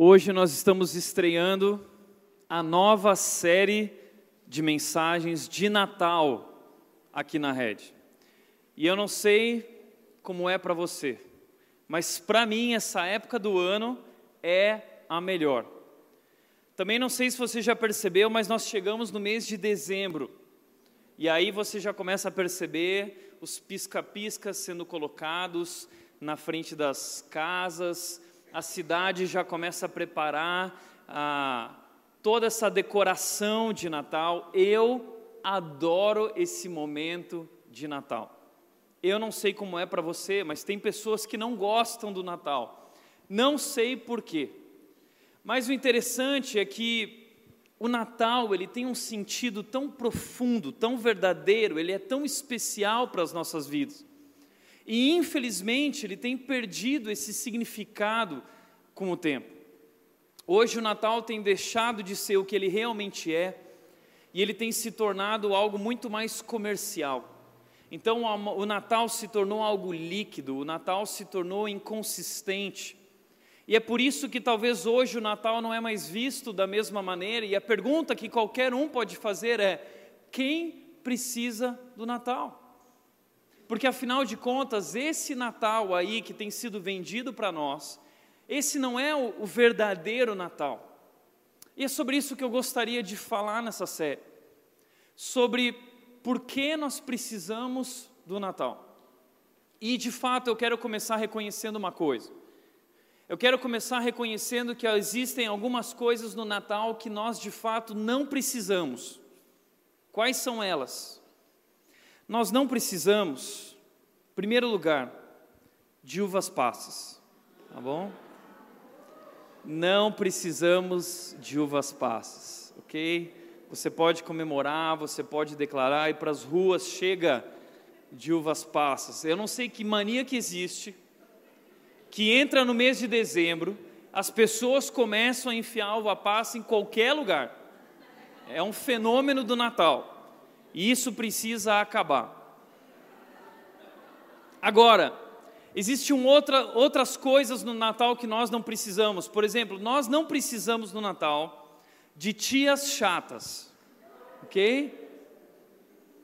Hoje nós estamos estreando a nova série de mensagens de Natal aqui na Rede. E eu não sei como é para você, mas para mim essa época do ano é a melhor. Também não sei se você já percebeu, mas nós chegamos no mês de dezembro. E aí você já começa a perceber os pisca-piscas sendo colocados na frente das casas, a cidade já começa a preparar a, toda essa decoração de Natal. Eu adoro esse momento de Natal. Eu não sei como é para você, mas tem pessoas que não gostam do Natal. Não sei por quê. Mas o interessante é que o Natal, ele tem um sentido tão profundo, tão verdadeiro, ele é tão especial para as nossas vidas. E infelizmente ele tem perdido esse significado com o tempo. Hoje o Natal tem deixado de ser o que ele realmente é e ele tem se tornado algo muito mais comercial. Então o Natal se tornou algo líquido, o Natal se tornou inconsistente. E é por isso que talvez hoje o Natal não é mais visto da mesma maneira, e a pergunta que qualquer um pode fazer é: quem precisa do Natal? Porque afinal de contas, esse Natal aí que tem sido vendido para nós, esse não é o, o verdadeiro Natal. E é sobre isso que eu gostaria de falar nessa série. Sobre por que nós precisamos do Natal. E de fato eu quero começar reconhecendo uma coisa. Eu quero começar reconhecendo que existem algumas coisas no Natal que nós de fato não precisamos. Quais são elas? Nós não precisamos, em primeiro lugar, de uvas passas, tá bom? Não precisamos de uvas passas, ok? Você pode comemorar, você pode declarar, e para as ruas chega de uvas passas. Eu não sei que mania que existe, que entra no mês de dezembro, as pessoas começam a enfiar uva passa em qualquer lugar. É um fenômeno do Natal. E isso precisa acabar. Agora, existem outra, outras coisas no Natal que nós não precisamos. Por exemplo, nós não precisamos no Natal de tias chatas, ok?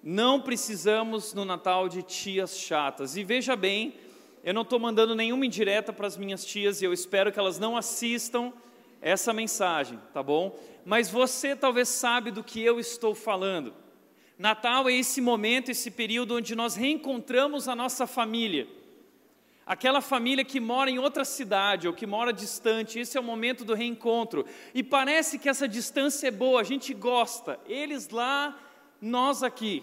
Não precisamos no Natal de tias chatas. E veja bem, eu não estou mandando nenhuma indireta para as minhas tias e eu espero que elas não assistam essa mensagem, tá bom? Mas você talvez sabe do que eu estou falando. Natal é esse momento, esse período onde nós reencontramos a nossa família. Aquela família que mora em outra cidade ou que mora distante, esse é o momento do reencontro. E parece que essa distância é boa, a gente gosta. Eles lá, nós aqui.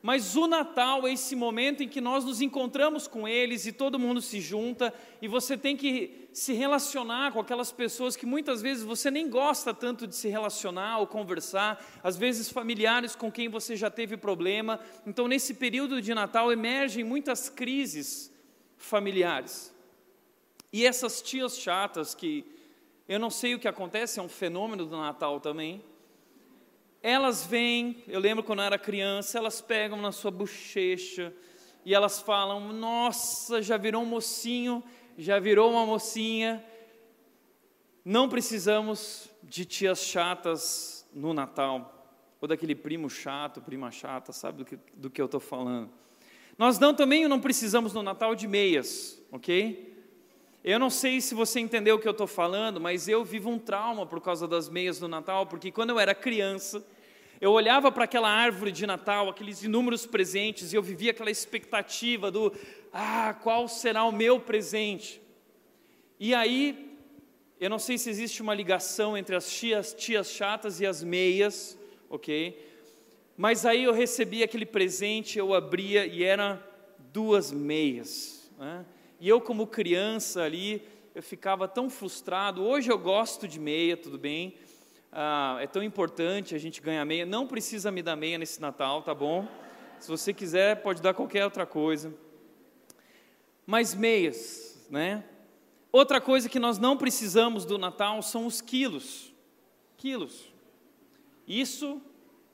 Mas o Natal é esse momento em que nós nos encontramos com eles e todo mundo se junta e você tem que se relacionar com aquelas pessoas que muitas vezes você nem gosta tanto de se relacionar ou conversar, às vezes familiares com quem você já teve problema. Então, nesse período de Natal emergem muitas crises familiares. E essas tias chatas que eu não sei o que acontece, é um fenômeno do Natal também elas vêm, eu lembro quando eu era criança, elas pegam na sua bochecha e elas falam: Nossa, já virou um mocinho, já virou uma mocinha. Não precisamos de tias chatas no Natal, ou daquele primo chato, prima chata, sabe do que, do que eu estou falando. Nós não também não precisamos no Natal de meias, ok? Eu não sei se você entendeu o que eu estou falando, mas eu vivo um trauma por causa das meias do Natal, porque quando eu era criança, eu olhava para aquela árvore de Natal, aqueles inúmeros presentes, e eu vivia aquela expectativa do, ah, qual será o meu presente? E aí, eu não sei se existe uma ligação entre as tias, tias chatas e as meias, ok? Mas aí eu recebi aquele presente, eu abria e eram duas meias. Né? E eu, como criança ali, eu ficava tão frustrado. Hoje eu gosto de meia, tudo bem. Ah, é tão importante a gente ganhar meia. Não precisa me dar meia nesse Natal, tá bom? Se você quiser, pode dar qualquer outra coisa. Mas meias, né? Outra coisa que nós não precisamos do Natal são os quilos. Quilos. Isso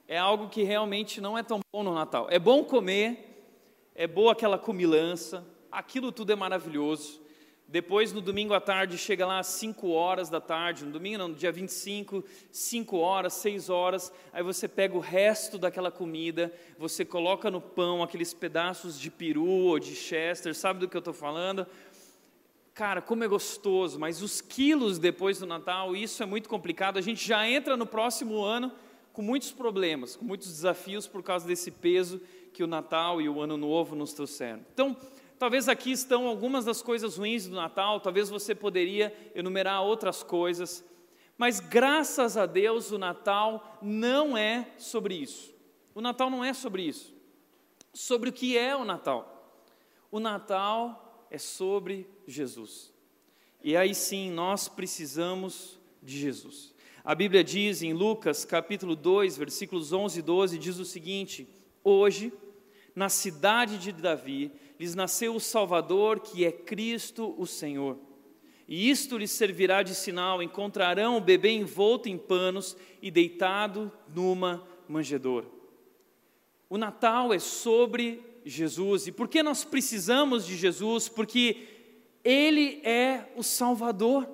é algo que realmente não é tão bom no Natal. É bom comer, é boa aquela comilança, aquilo tudo é maravilhoso, Depois, no domingo à tarde, chega lá às 5 horas da tarde, no domingo não, no dia 25, 5 horas, 6 horas, aí você pega o resto daquela comida, você coloca no pão aqueles pedaços de peru ou de chester, sabe do que eu estou falando? Cara, como é gostoso, mas os quilos depois do Natal, isso é muito complicado, a gente já entra no próximo ano com muitos problemas, com muitos desafios por causa desse peso que o Natal e o Ano Novo nos trouxeram. Então, Talvez aqui estão algumas das coisas ruins do Natal, talvez você poderia enumerar outras coisas, mas graças a Deus o Natal não é sobre isso. O Natal não é sobre isso. Sobre o que é o Natal? O Natal é sobre Jesus. E aí sim nós precisamos de Jesus. A Bíblia diz em Lucas capítulo 2, versículos 11 e 12, diz o seguinte: Hoje, na cidade de Davi, lhes nasceu o Salvador, que é Cristo o Senhor. E isto lhes servirá de sinal: encontrarão o bebê envolto em panos e deitado numa manjedoura. O Natal é sobre Jesus. E por que nós precisamos de Jesus? Porque Ele é o Salvador.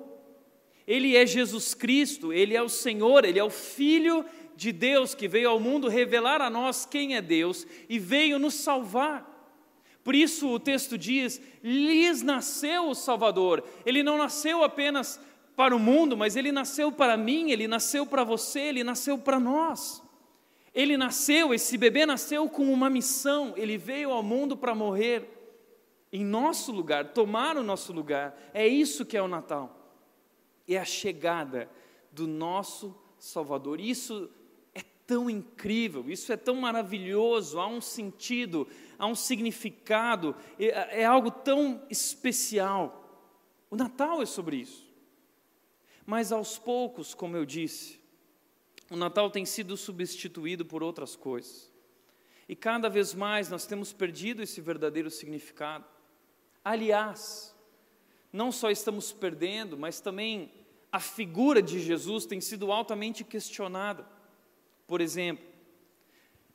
Ele é Jesus Cristo, Ele é o Senhor, Ele é o Filho de Deus que veio ao mundo revelar a nós quem é Deus e veio nos salvar. Por isso o texto diz: lhes nasceu o Salvador. Ele não nasceu apenas para o mundo, mas ele nasceu para mim, ele nasceu para você, ele nasceu para nós. Ele nasceu, esse bebê nasceu com uma missão, ele veio ao mundo para morrer em nosso lugar, tomar o nosso lugar. É isso que é o Natal. É a chegada do nosso Salvador. Isso tão incrível, isso é tão maravilhoso, há um sentido, há um significado, é, é algo tão especial. O Natal é sobre isso. Mas aos poucos, como eu disse, o Natal tem sido substituído por outras coisas. E cada vez mais nós temos perdido esse verdadeiro significado. Aliás, não só estamos perdendo, mas também a figura de Jesus tem sido altamente questionada. Por exemplo,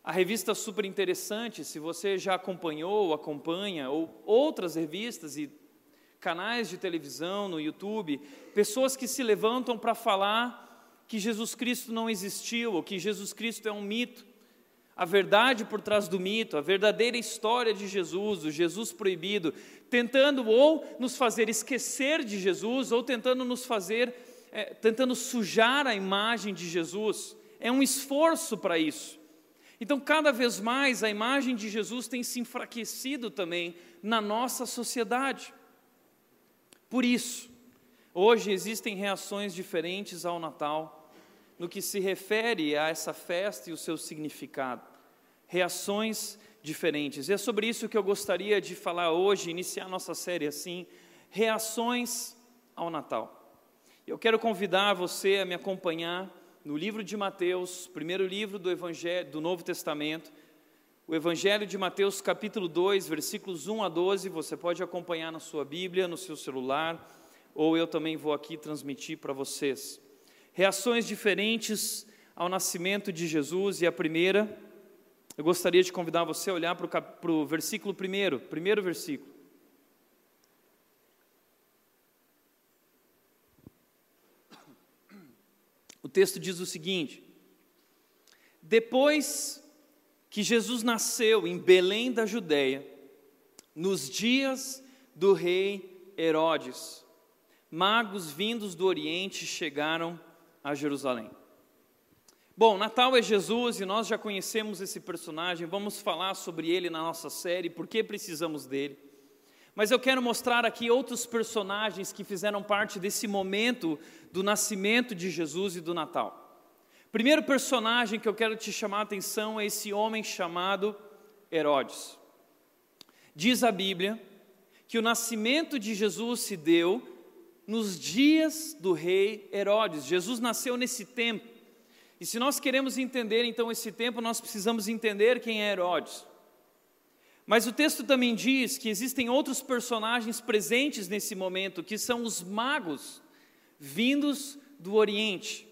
a revista Super Interessante, se você já acompanhou, acompanha, ou outras revistas e canais de televisão no YouTube, pessoas que se levantam para falar que Jesus Cristo não existiu, ou que Jesus Cristo é um mito. A verdade por trás do mito, a verdadeira história de Jesus, o Jesus proibido, tentando ou nos fazer esquecer de Jesus, ou tentando nos fazer, é, tentando sujar a imagem de Jesus é um esforço para isso. Então, cada vez mais a imagem de Jesus tem se enfraquecido também na nossa sociedade. Por isso, hoje existem reações diferentes ao Natal no que se refere a essa festa e o seu significado. Reações diferentes. E é sobre isso que eu gostaria de falar hoje, iniciar nossa série assim: reações ao Natal. Eu quero convidar você a me acompanhar no livro de Mateus, primeiro livro do Evangelho do Novo Testamento, o Evangelho de Mateus, capítulo 2, versículos 1 a 12, você pode acompanhar na sua Bíblia, no seu celular, ou eu também vou aqui transmitir para vocês. Reações diferentes ao nascimento de Jesus, e a primeira, eu gostaria de convidar você a olhar para o versículo primeiro, primeiro versículo. O texto diz o seguinte: Depois que Jesus nasceu em Belém da Judéia, nos dias do rei Herodes, magos vindos do Oriente chegaram a Jerusalém. Bom, Natal é Jesus e nós já conhecemos esse personagem, vamos falar sobre ele na nossa série, por que precisamos dele. Mas eu quero mostrar aqui outros personagens que fizeram parte desse momento do nascimento de Jesus e do Natal. Primeiro personagem que eu quero te chamar a atenção é esse homem chamado Herodes. Diz a Bíblia que o nascimento de Jesus se deu nos dias do rei Herodes. Jesus nasceu nesse tempo. E se nós queremos entender então esse tempo, nós precisamos entender quem é Herodes. Mas o texto também diz que existem outros personagens presentes nesse momento, que são os magos vindos do Oriente.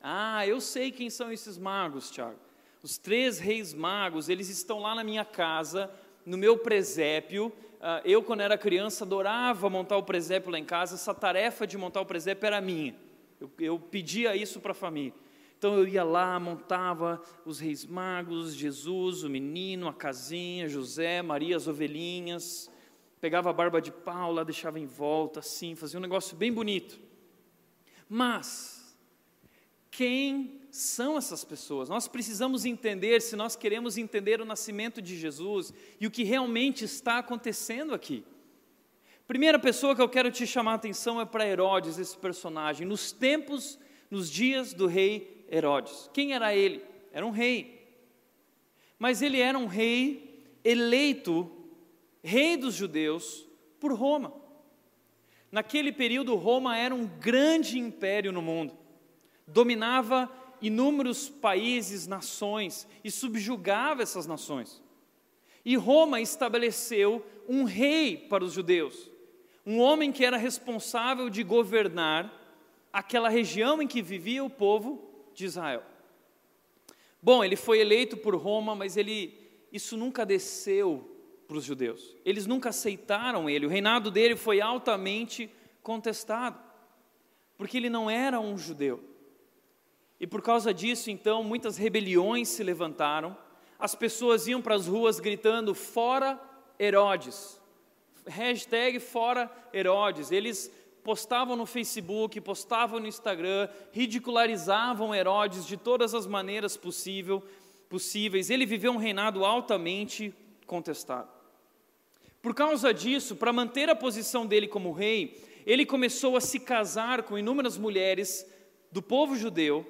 Ah, eu sei quem são esses magos, Tiago. Os três reis magos, eles estão lá na minha casa, no meu presépio, ah, eu, quando era criança, adorava montar o presépio lá em casa, essa tarefa de montar o presépio era minha. Eu, eu pedia isso para a família. Então eu ia lá, montava os reis magos, Jesus, o menino, a casinha, José, Maria, as ovelhinhas, pegava a barba de pau lá, deixava em volta, assim, fazia um negócio bem bonito. Mas, quem são essas pessoas? Nós precisamos entender, se nós queremos entender o nascimento de Jesus e o que realmente está acontecendo aqui. Primeira pessoa que eu quero te chamar a atenção é para Herodes, esse personagem, nos tempos, nos dias do rei Herodes. Quem era ele? Era um rei. Mas ele era um rei eleito, rei dos judeus, por Roma. Naquele período, Roma era um grande império no mundo, dominava inúmeros países, nações e subjugava essas nações. E Roma estabeleceu um rei para os judeus, um homem que era responsável de governar aquela região em que vivia o povo de Israel. Bom, ele foi eleito por Roma, mas ele isso nunca desceu para os judeus. Eles nunca aceitaram ele. O reinado dele foi altamente contestado, porque ele não era um judeu. E por causa disso, então, muitas rebeliões se levantaram. As pessoas iam para as ruas gritando: "Fora Herodes!" Hashtag fora Herodes. Eles postavam no Facebook, postavam no Instagram, ridicularizavam Herodes de todas as maneiras possível, possíveis. Ele viveu um reinado altamente contestado. Por causa disso, para manter a posição dele como rei, ele começou a se casar com inúmeras mulheres do povo judeu,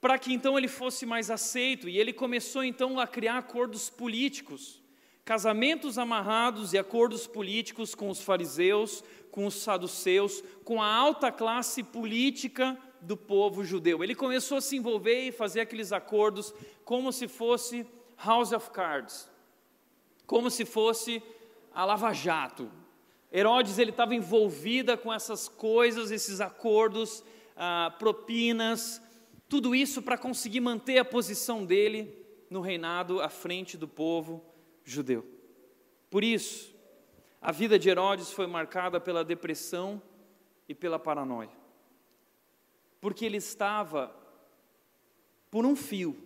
para que então ele fosse mais aceito, e ele começou então a criar acordos políticos, casamentos amarrados e acordos políticos com os fariseus, com os saduceus, com a alta classe política do povo judeu. Ele começou a se envolver e fazer aqueles acordos como se fosse House of Cards, como se fosse a Lava Jato. Herodes ele estava envolvida com essas coisas, esses acordos, ah, propinas, tudo isso para conseguir manter a posição dele no reinado à frente do povo judeu. Por isso, a vida de Herodes foi marcada pela depressão e pela paranoia. Porque ele estava por um fio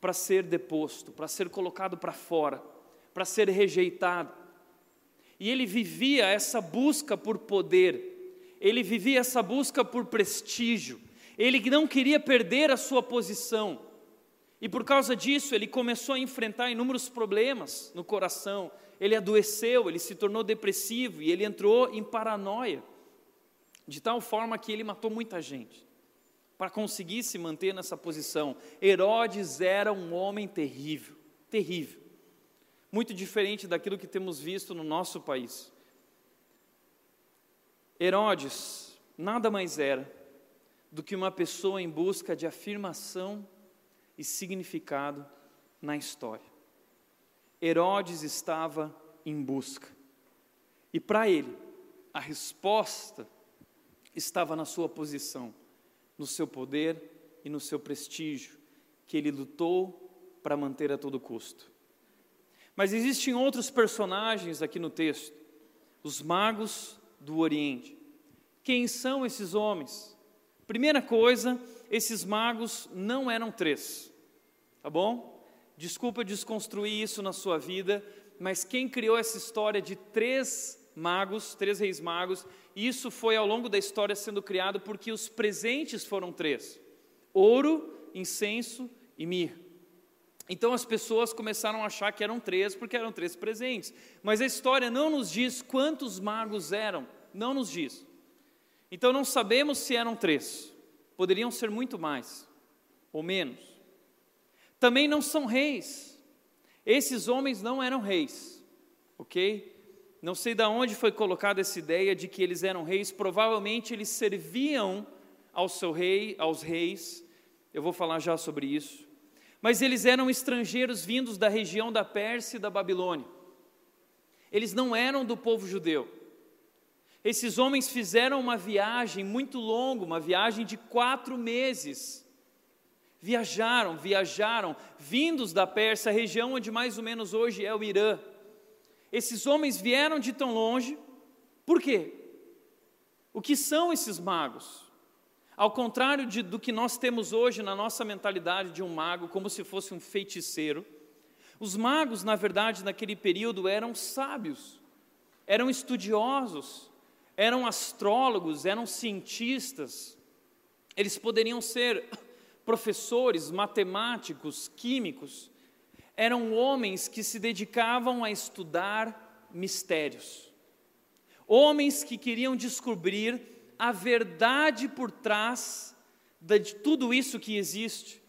para ser deposto, para ser colocado para fora, para ser rejeitado. E ele vivia essa busca por poder, ele vivia essa busca por prestígio, ele não queria perder a sua posição. E por causa disso, ele começou a enfrentar inúmeros problemas no coração, ele adoeceu, ele se tornou depressivo e ele entrou em paranoia, de tal forma que ele matou muita gente para conseguir se manter nessa posição. Herodes era um homem terrível, terrível, muito diferente daquilo que temos visto no nosso país. Herodes nada mais era do que uma pessoa em busca de afirmação e significado na história. Herodes estava em busca. E para ele, a resposta estava na sua posição, no seu poder e no seu prestígio, que ele lutou para manter a todo custo. Mas existem outros personagens aqui no texto, os magos do Oriente. Quem são esses homens? Primeira coisa, esses magos não eram três, tá bom? Desculpa desconstruir isso na sua vida, mas quem criou essa história de três magos, três reis magos, isso foi ao longo da história sendo criado porque os presentes foram três: ouro, incenso e mirra. Então as pessoas começaram a achar que eram três porque eram três presentes. Mas a história não nos diz quantos magos eram, não nos diz. Então não sabemos se eram três, poderiam ser muito mais ou menos também não são reis. Esses homens não eram reis, ok? Não sei de onde foi colocada essa ideia de que eles eram reis, provavelmente eles serviam ao seu rei, aos reis, eu vou falar já sobre isso. Mas eles eram estrangeiros vindos da região da Pérsia e da Babilônia. Eles não eram do povo judeu. Esses homens fizeram uma viagem muito longa, uma viagem de quatro meses Viajaram, viajaram, vindos da Pérsia, região onde mais ou menos hoje é o Irã. Esses homens vieram de tão longe, por quê? O que são esses magos? Ao contrário de, do que nós temos hoje na nossa mentalidade de um mago, como se fosse um feiticeiro, os magos, na verdade, naquele período eram sábios, eram estudiosos, eram astrólogos, eram cientistas. Eles poderiam ser professores, matemáticos, químicos. Eram homens que se dedicavam a estudar mistérios. Homens que queriam descobrir a verdade por trás de tudo isso que existe.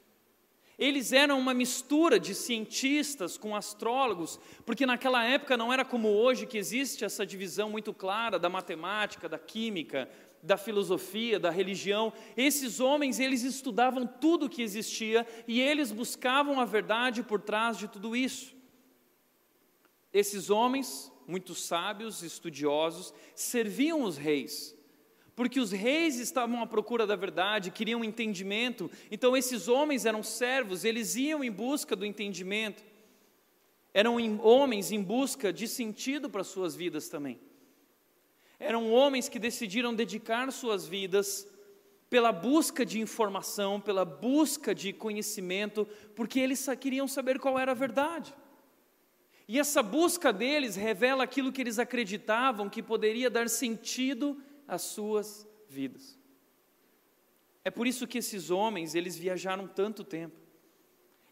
Eles eram uma mistura de cientistas com astrólogos, porque naquela época não era como hoje que existe essa divisão muito clara da matemática, da química, da filosofia, da religião. Esses homens, eles estudavam tudo o que existia e eles buscavam a verdade por trás de tudo isso. Esses homens, muito sábios, estudiosos, serviam os reis porque os reis estavam à procura da verdade, queriam entendimento, então esses homens eram servos, eles iam em busca do entendimento, eram homens em busca de sentido para suas vidas também. Eram homens que decidiram dedicar suas vidas pela busca de informação, pela busca de conhecimento, porque eles queriam saber qual era a verdade. E essa busca deles revela aquilo que eles acreditavam que poderia dar sentido as suas vidas. É por isso que esses homens, eles viajaram tanto tempo.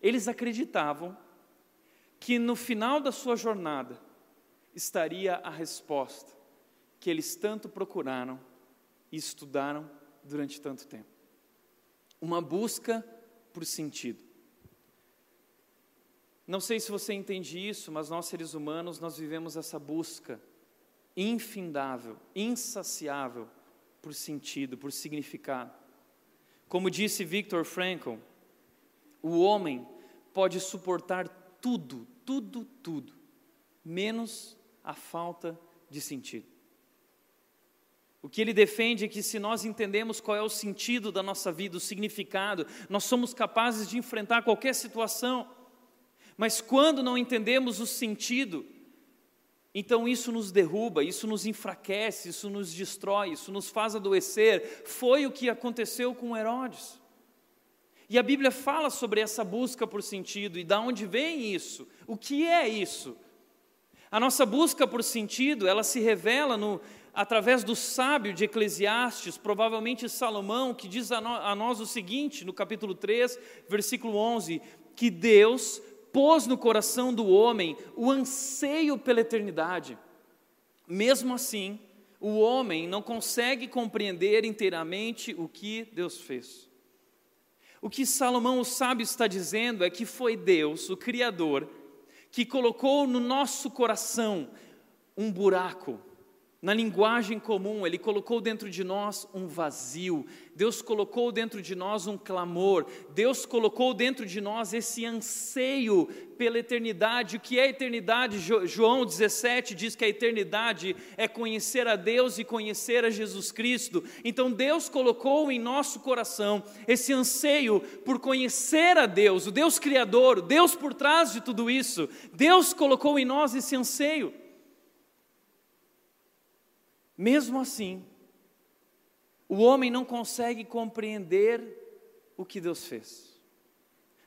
Eles acreditavam que no final da sua jornada estaria a resposta que eles tanto procuraram e estudaram durante tanto tempo. Uma busca por sentido. Não sei se você entende isso, mas nós seres humanos, nós vivemos essa busca infindável, insaciável por sentido, por significado. Como disse Viktor Frankl, o homem pode suportar tudo, tudo, tudo, menos a falta de sentido. O que ele defende é que se nós entendemos qual é o sentido da nossa vida, o significado, nós somos capazes de enfrentar qualquer situação. Mas quando não entendemos o sentido, então isso nos derruba, isso nos enfraquece, isso nos destrói, isso nos faz adoecer. Foi o que aconteceu com Herodes. E a Bíblia fala sobre essa busca por sentido e da onde vem isso? O que é isso? A nossa busca por sentido, ela se revela no, através do sábio de Eclesiastes, provavelmente Salomão, que diz a, no, a nós o seguinte, no capítulo 3, versículo 11: que Deus pôs no coração do homem o anseio pela eternidade. Mesmo assim, o homem não consegue compreender inteiramente o que Deus fez. O que Salomão, o sábio, está dizendo é que foi Deus, o Criador, que colocou no nosso coração um buraco, na linguagem comum, Ele colocou dentro de nós um vazio, Deus colocou dentro de nós um clamor, Deus colocou dentro de nós esse anseio pela eternidade. O que é eternidade? João 17 diz que a eternidade é conhecer a Deus e conhecer a Jesus Cristo. Então Deus colocou em nosso coração esse anseio por conhecer a Deus, o Deus Criador, o Deus por trás de tudo isso. Deus colocou em nós esse anseio. Mesmo assim, o homem não consegue compreender o que Deus fez.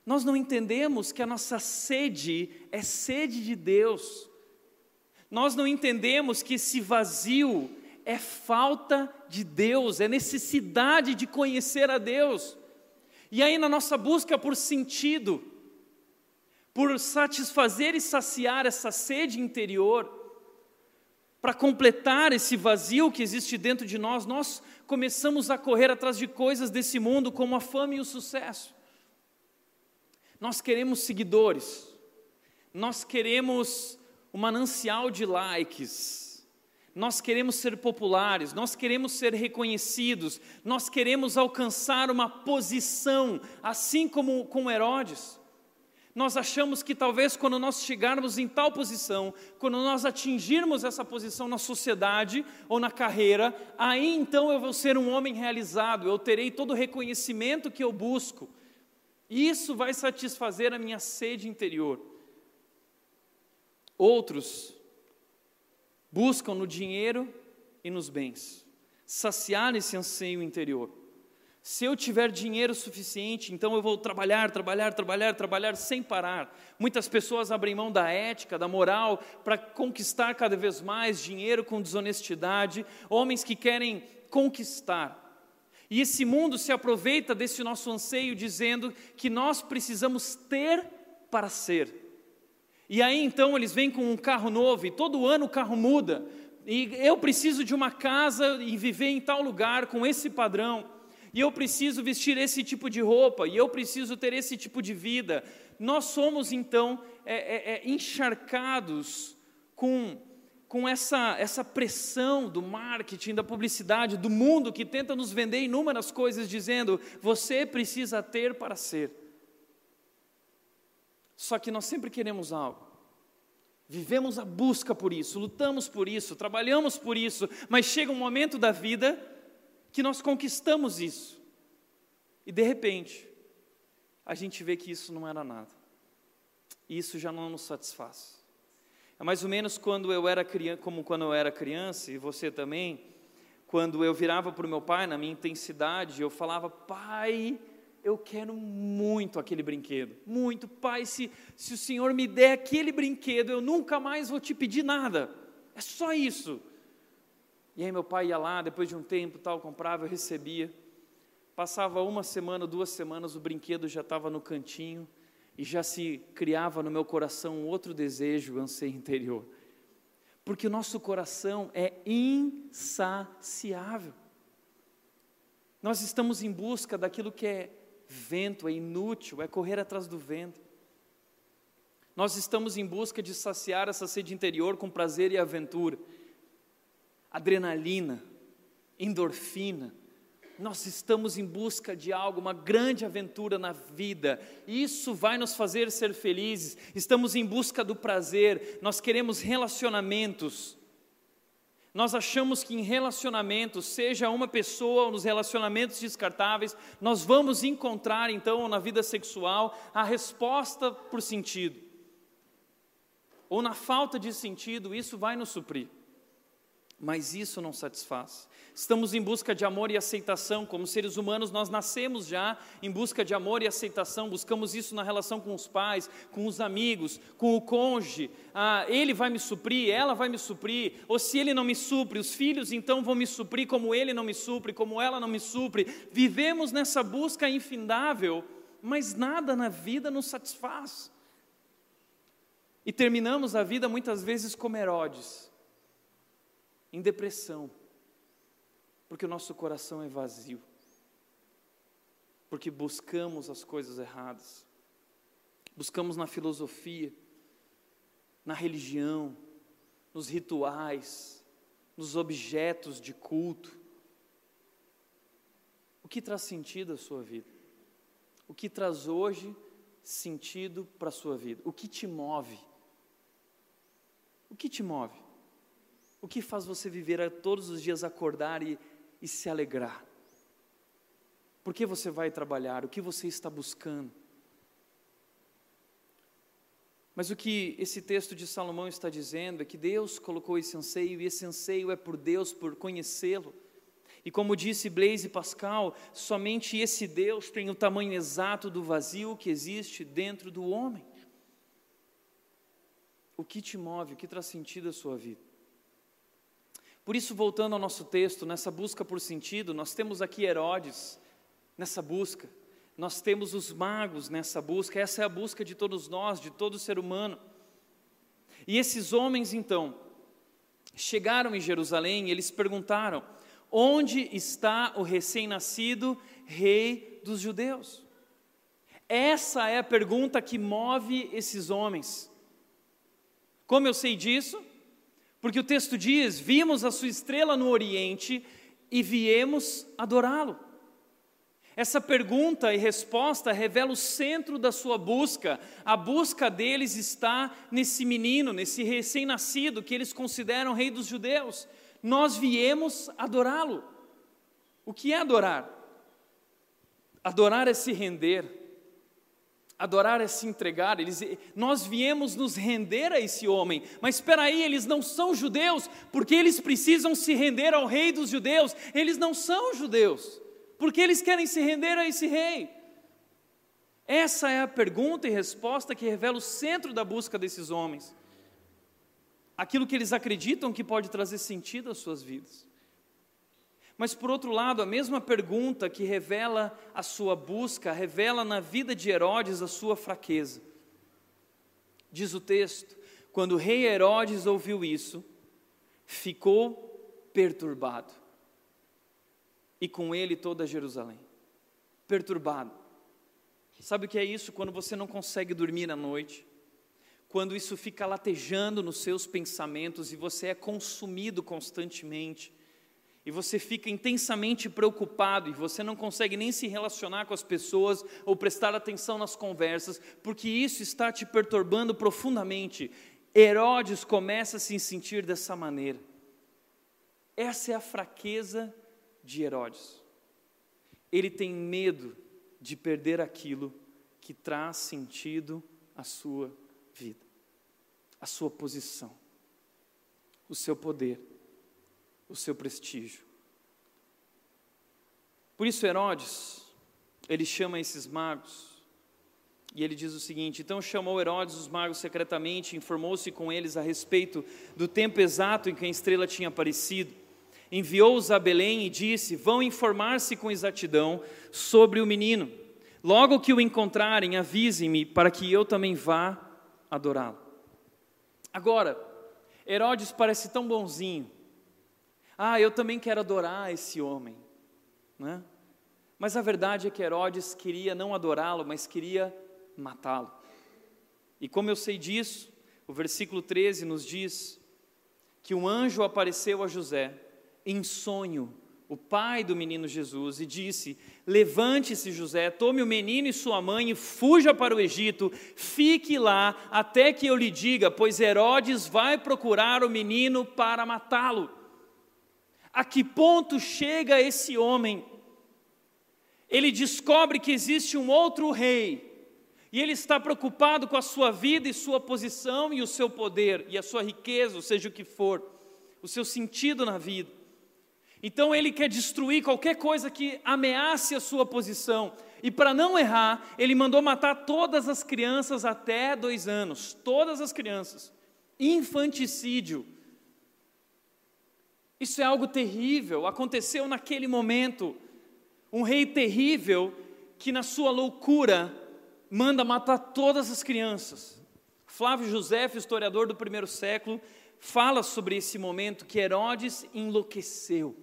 Nós não entendemos que a nossa sede é sede de Deus. Nós não entendemos que esse vazio é falta de Deus, é necessidade de conhecer a Deus. E aí, na nossa busca por sentido, por satisfazer e saciar essa sede interior, para completar esse vazio que existe dentro de nós, nós começamos a correr atrás de coisas desse mundo, como a fama e o sucesso. Nós queremos seguidores, nós queremos um manancial de likes, nós queremos ser populares, nós queremos ser reconhecidos, nós queremos alcançar uma posição, assim como com Herodes. Nós achamos que talvez quando nós chegarmos em tal posição, quando nós atingirmos essa posição na sociedade ou na carreira, aí então eu vou ser um homem realizado, eu terei todo o reconhecimento que eu busco. Isso vai satisfazer a minha sede interior. Outros buscam no dinheiro e nos bens, saciar esse anseio interior. Se eu tiver dinheiro suficiente, então eu vou trabalhar, trabalhar, trabalhar, trabalhar sem parar. Muitas pessoas abrem mão da ética, da moral, para conquistar cada vez mais dinheiro com desonestidade. Homens que querem conquistar. E esse mundo se aproveita desse nosso anseio, dizendo que nós precisamos ter para ser. E aí então eles vêm com um carro novo, e todo ano o carro muda. E eu preciso de uma casa e viver em tal lugar com esse padrão e eu preciso vestir esse tipo de roupa, e eu preciso ter esse tipo de vida. Nós somos então é, é, é, encharcados com, com essa, essa pressão do marketing, da publicidade, do mundo que tenta nos vender inúmeras coisas, dizendo: você precisa ter para ser. Só que nós sempre queremos algo. Vivemos a busca por isso, lutamos por isso, trabalhamos por isso, mas chega um momento da vida que nós conquistamos isso. E de repente, a gente vê que isso não era nada. E isso já não nos satisfaz. É mais ou menos quando eu era criança, como quando eu era criança, e você também, quando eu virava para o meu pai na minha intensidade, eu falava, pai, eu quero muito aquele brinquedo, muito, pai, se, se o Senhor me der aquele brinquedo, eu nunca mais vou te pedir nada, é só isso. E aí meu pai ia lá, depois de um tempo, tal, comprava, eu recebia. Passava uma semana, duas semanas, o brinquedo já estava no cantinho e já se criava no meu coração um outro desejo, anseio interior. Porque o nosso coração é insaciável. Nós estamos em busca daquilo que é vento, é inútil, é correr atrás do vento. Nós estamos em busca de saciar essa sede interior com prazer e aventura adrenalina, endorfina. Nós estamos em busca de algo, uma grande aventura na vida. Isso vai nos fazer ser felizes. Estamos em busca do prazer. Nós queremos relacionamentos. Nós achamos que em relacionamentos, seja uma pessoa ou nos relacionamentos descartáveis, nós vamos encontrar então na vida sexual a resposta por sentido. Ou na falta de sentido, isso vai nos suprir mas isso não satisfaz. Estamos em busca de amor e aceitação, como seres humanos, nós nascemos já em busca de amor e aceitação, buscamos isso na relação com os pais, com os amigos, com o cônjuge. Ah, ele vai me suprir, ela vai me suprir, ou se ele não me supre, os filhos então vão me suprir como ele não me supre, como ela não me supre. Vivemos nessa busca infindável, mas nada na vida nos satisfaz. E terminamos a vida muitas vezes como Herodes em depressão, porque o nosso coração é vazio, porque buscamos as coisas erradas, buscamos na filosofia, na religião, nos rituais, nos objetos de culto. O que traz sentido à sua vida? O que traz hoje sentido para a sua vida? O que te move? O que te move? O que faz você viver a todos os dias acordar e, e se alegrar? Por que você vai trabalhar? O que você está buscando? Mas o que esse texto de Salomão está dizendo é que Deus colocou esse anseio, e esse anseio é por Deus, por conhecê-lo. E como disse Blaise Pascal, somente esse Deus tem o tamanho exato do vazio que existe dentro do homem. O que te move, o que traz sentido à sua vida? Por isso, voltando ao nosso texto, nessa busca por sentido, nós temos aqui Herodes nessa busca, nós temos os magos nessa busca, essa é a busca de todos nós, de todo ser humano. E esses homens, então, chegaram em Jerusalém e eles perguntaram: onde está o recém-nascido rei dos judeus? Essa é a pergunta que move esses homens. Como eu sei disso? Porque o texto diz: Vimos a sua estrela no Oriente e viemos adorá-lo. Essa pergunta e resposta revela o centro da sua busca. A busca deles está nesse menino, nesse recém-nascido que eles consideram rei dos judeus. Nós viemos adorá-lo. O que é adorar? Adorar é se render. Adorar é se entregar, eles, nós viemos nos render a esse homem, mas espera aí, eles não são judeus, porque eles precisam se render ao rei dos judeus, eles não são judeus, porque eles querem se render a esse rei. Essa é a pergunta e resposta que revela o centro da busca desses homens, aquilo que eles acreditam que pode trazer sentido às suas vidas. Mas, por outro lado, a mesma pergunta que revela a sua busca, revela na vida de Herodes a sua fraqueza. Diz o texto: quando o rei Herodes ouviu isso, ficou perturbado, e com ele toda Jerusalém. Perturbado. Sabe o que é isso? Quando você não consegue dormir à noite, quando isso fica latejando nos seus pensamentos e você é consumido constantemente e você fica intensamente preocupado e você não consegue nem se relacionar com as pessoas ou prestar atenção nas conversas, porque isso está te perturbando profundamente. Herodes começa a se sentir dessa maneira. Essa é a fraqueza de Herodes. Ele tem medo de perder aquilo que traz sentido à sua vida, à sua posição, o seu poder o seu prestígio. Por isso, Herodes, ele chama esses magos e ele diz o seguinte: Então chamou Herodes os magos secretamente, informou-se com eles a respeito do tempo exato em que a estrela tinha aparecido. Enviou-os a Belém e disse: Vão informar-se com exatidão sobre o menino. Logo que o encontrarem, avisem-me para que eu também vá adorá-lo. Agora, Herodes parece tão bonzinho, ah, eu também quero adorar esse homem. Né? Mas a verdade é que Herodes queria não adorá-lo, mas queria matá-lo. E como eu sei disso, o versículo 13 nos diz que um anjo apareceu a José em sonho, o pai do menino Jesus, e disse: Levante-se, José, tome o menino e sua mãe e fuja para o Egito, fique lá até que eu lhe diga, pois Herodes vai procurar o menino para matá-lo. A que ponto chega esse homem? Ele descobre que existe um outro rei, e ele está preocupado com a sua vida e sua posição e o seu poder e a sua riqueza, ou seja o que for, o seu sentido na vida. Então ele quer destruir qualquer coisa que ameace a sua posição. E para não errar, ele mandou matar todas as crianças até dois anos. Todas as crianças. Infanticídio. Isso é algo terrível, aconteceu naquele momento. Um rei terrível que, na sua loucura, manda matar todas as crianças. Flávio José, historiador do primeiro século, fala sobre esse momento que Herodes enlouqueceu.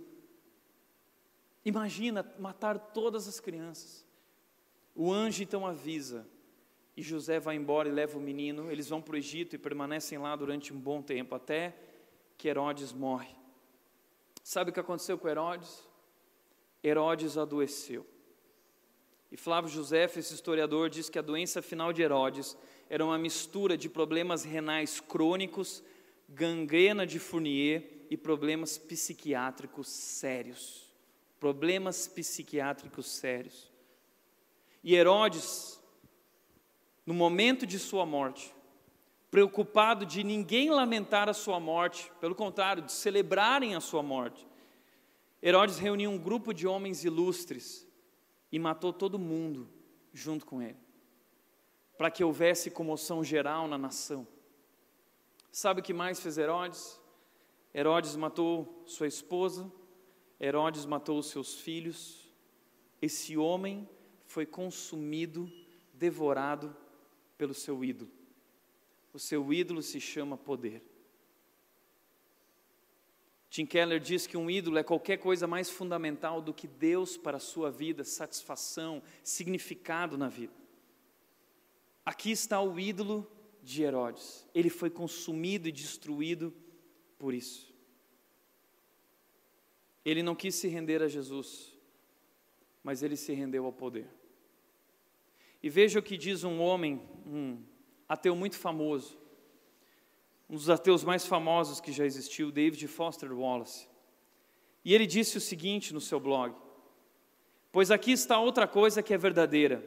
Imagina matar todas as crianças. O anjo então avisa, e José vai embora e leva o menino. Eles vão para o Egito e permanecem lá durante um bom tempo, até que Herodes morre. Sabe o que aconteceu com Herodes? Herodes adoeceu. E Flávio José, esse historiador, diz que a doença final de Herodes era uma mistura de problemas renais crônicos, gangrena de Fournier e problemas psiquiátricos sérios. Problemas psiquiátricos sérios. E Herodes, no momento de sua morte, preocupado de ninguém lamentar a sua morte, pelo contrário, de celebrarem a sua morte. Herodes reuniu um grupo de homens ilustres e matou todo mundo junto com ele, para que houvesse comoção geral na nação. Sabe o que mais fez Herodes? Herodes matou sua esposa, Herodes matou os seus filhos. Esse homem foi consumido, devorado pelo seu ídolo. O seu ídolo se chama poder. Tim Keller diz que um ídolo é qualquer coisa mais fundamental do que Deus para a sua vida, satisfação, significado na vida. Aqui está o ídolo de Herodes. Ele foi consumido e destruído por isso. Ele não quis se render a Jesus, mas ele se rendeu ao poder. E veja o que diz um homem, um ateu muito famoso, um dos ateus mais famosos que já existiu, David Foster Wallace. E ele disse o seguinte no seu blog: Pois aqui está outra coisa que é verdadeira.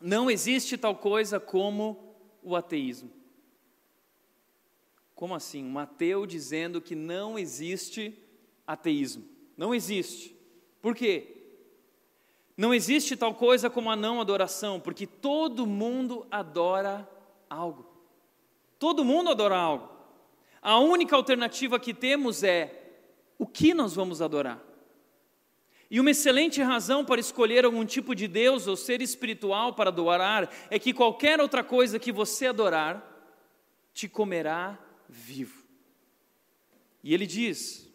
Não existe tal coisa como o ateísmo. Como assim? Um ateu dizendo que não existe ateísmo. Não existe. Por quê? Não existe tal coisa como a não adoração, porque todo mundo adora algo. Todo mundo adora algo. A única alternativa que temos é o que nós vamos adorar. E uma excelente razão para escolher algum tipo de Deus ou ser espiritual para adorar é que qualquer outra coisa que você adorar te comerá vivo. E ele diz: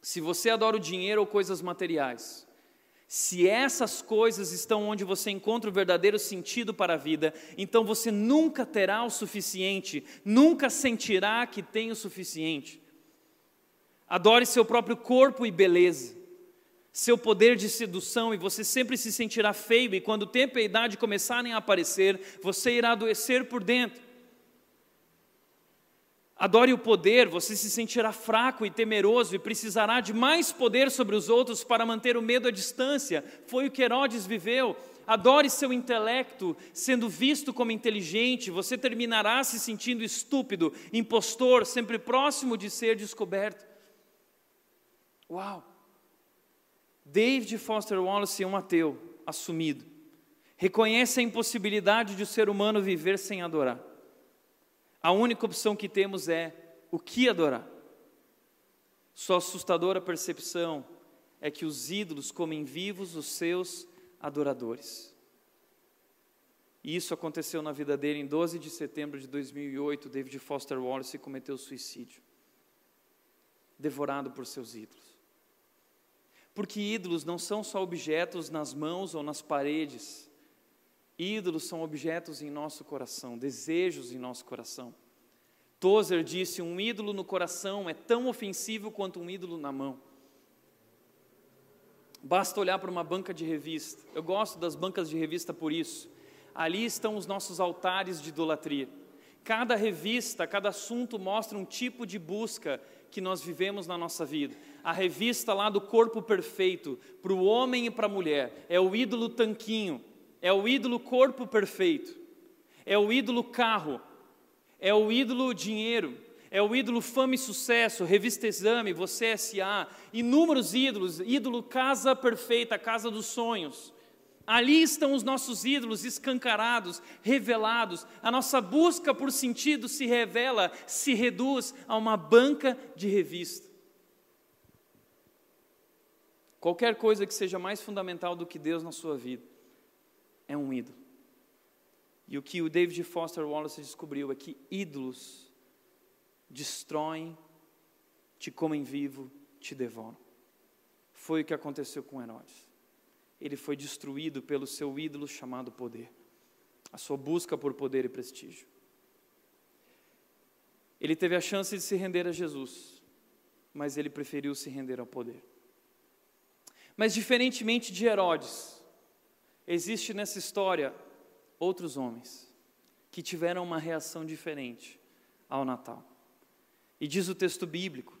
se você adora o dinheiro ou coisas materiais, se essas coisas estão onde você encontra o verdadeiro sentido para a vida, então você nunca terá o suficiente, nunca sentirá que tem o suficiente. Adore seu próprio corpo e beleza, seu poder de sedução, e você sempre se sentirá feio, e quando o tempo e a idade começarem a aparecer, você irá adoecer por dentro. Adore o poder, você se sentirá fraco e temeroso e precisará de mais poder sobre os outros para manter o medo à distância. Foi o que Herodes viveu. Adore seu intelecto, sendo visto como inteligente, você terminará se sentindo estúpido, impostor, sempre próximo de ser descoberto. Uau! David Foster Wallace é um ateu assumido. Reconhece a impossibilidade de o ser humano viver sem adorar. A única opção que temos é o que adorar. Sua assustadora percepção é que os ídolos comem vivos os seus adoradores. E isso aconteceu na vida dele em 12 de setembro de 2008. David Foster Wallace cometeu suicídio, devorado por seus ídolos. Porque ídolos não são só objetos nas mãos ou nas paredes, Ídolos são objetos em nosso coração, desejos em nosso coração. Tozer disse: um ídolo no coração é tão ofensivo quanto um ídolo na mão. Basta olhar para uma banca de revista. Eu gosto das bancas de revista por isso. Ali estão os nossos altares de idolatria. Cada revista, cada assunto mostra um tipo de busca que nós vivemos na nossa vida. A revista lá do corpo perfeito, para o homem e para a mulher, é o ídolo tanquinho, é o ídolo corpo perfeito, é o ídolo carro, é o ídolo dinheiro, é o ídolo fama e sucesso, revista Exame, você é SA, inúmeros ídolos, ídolo casa perfeita, casa dos sonhos. Ali estão os nossos ídolos escancarados, revelados. A nossa busca por sentido se revela, se reduz a uma banca de revista. Qualquer coisa que seja mais fundamental do que Deus na sua vida é um ídolo. E o que o David Foster Wallace descobriu é que ídolos destroem, te comem vivo, te devoram. Foi o que aconteceu com Herodes. Ele foi destruído pelo seu ídolo chamado poder, a sua busca por poder e prestígio. Ele teve a chance de se render a Jesus, mas ele preferiu se render ao poder. Mas, diferentemente de Herodes, Existe nessa história outros homens que tiveram uma reação diferente ao Natal. E diz o texto bíblico,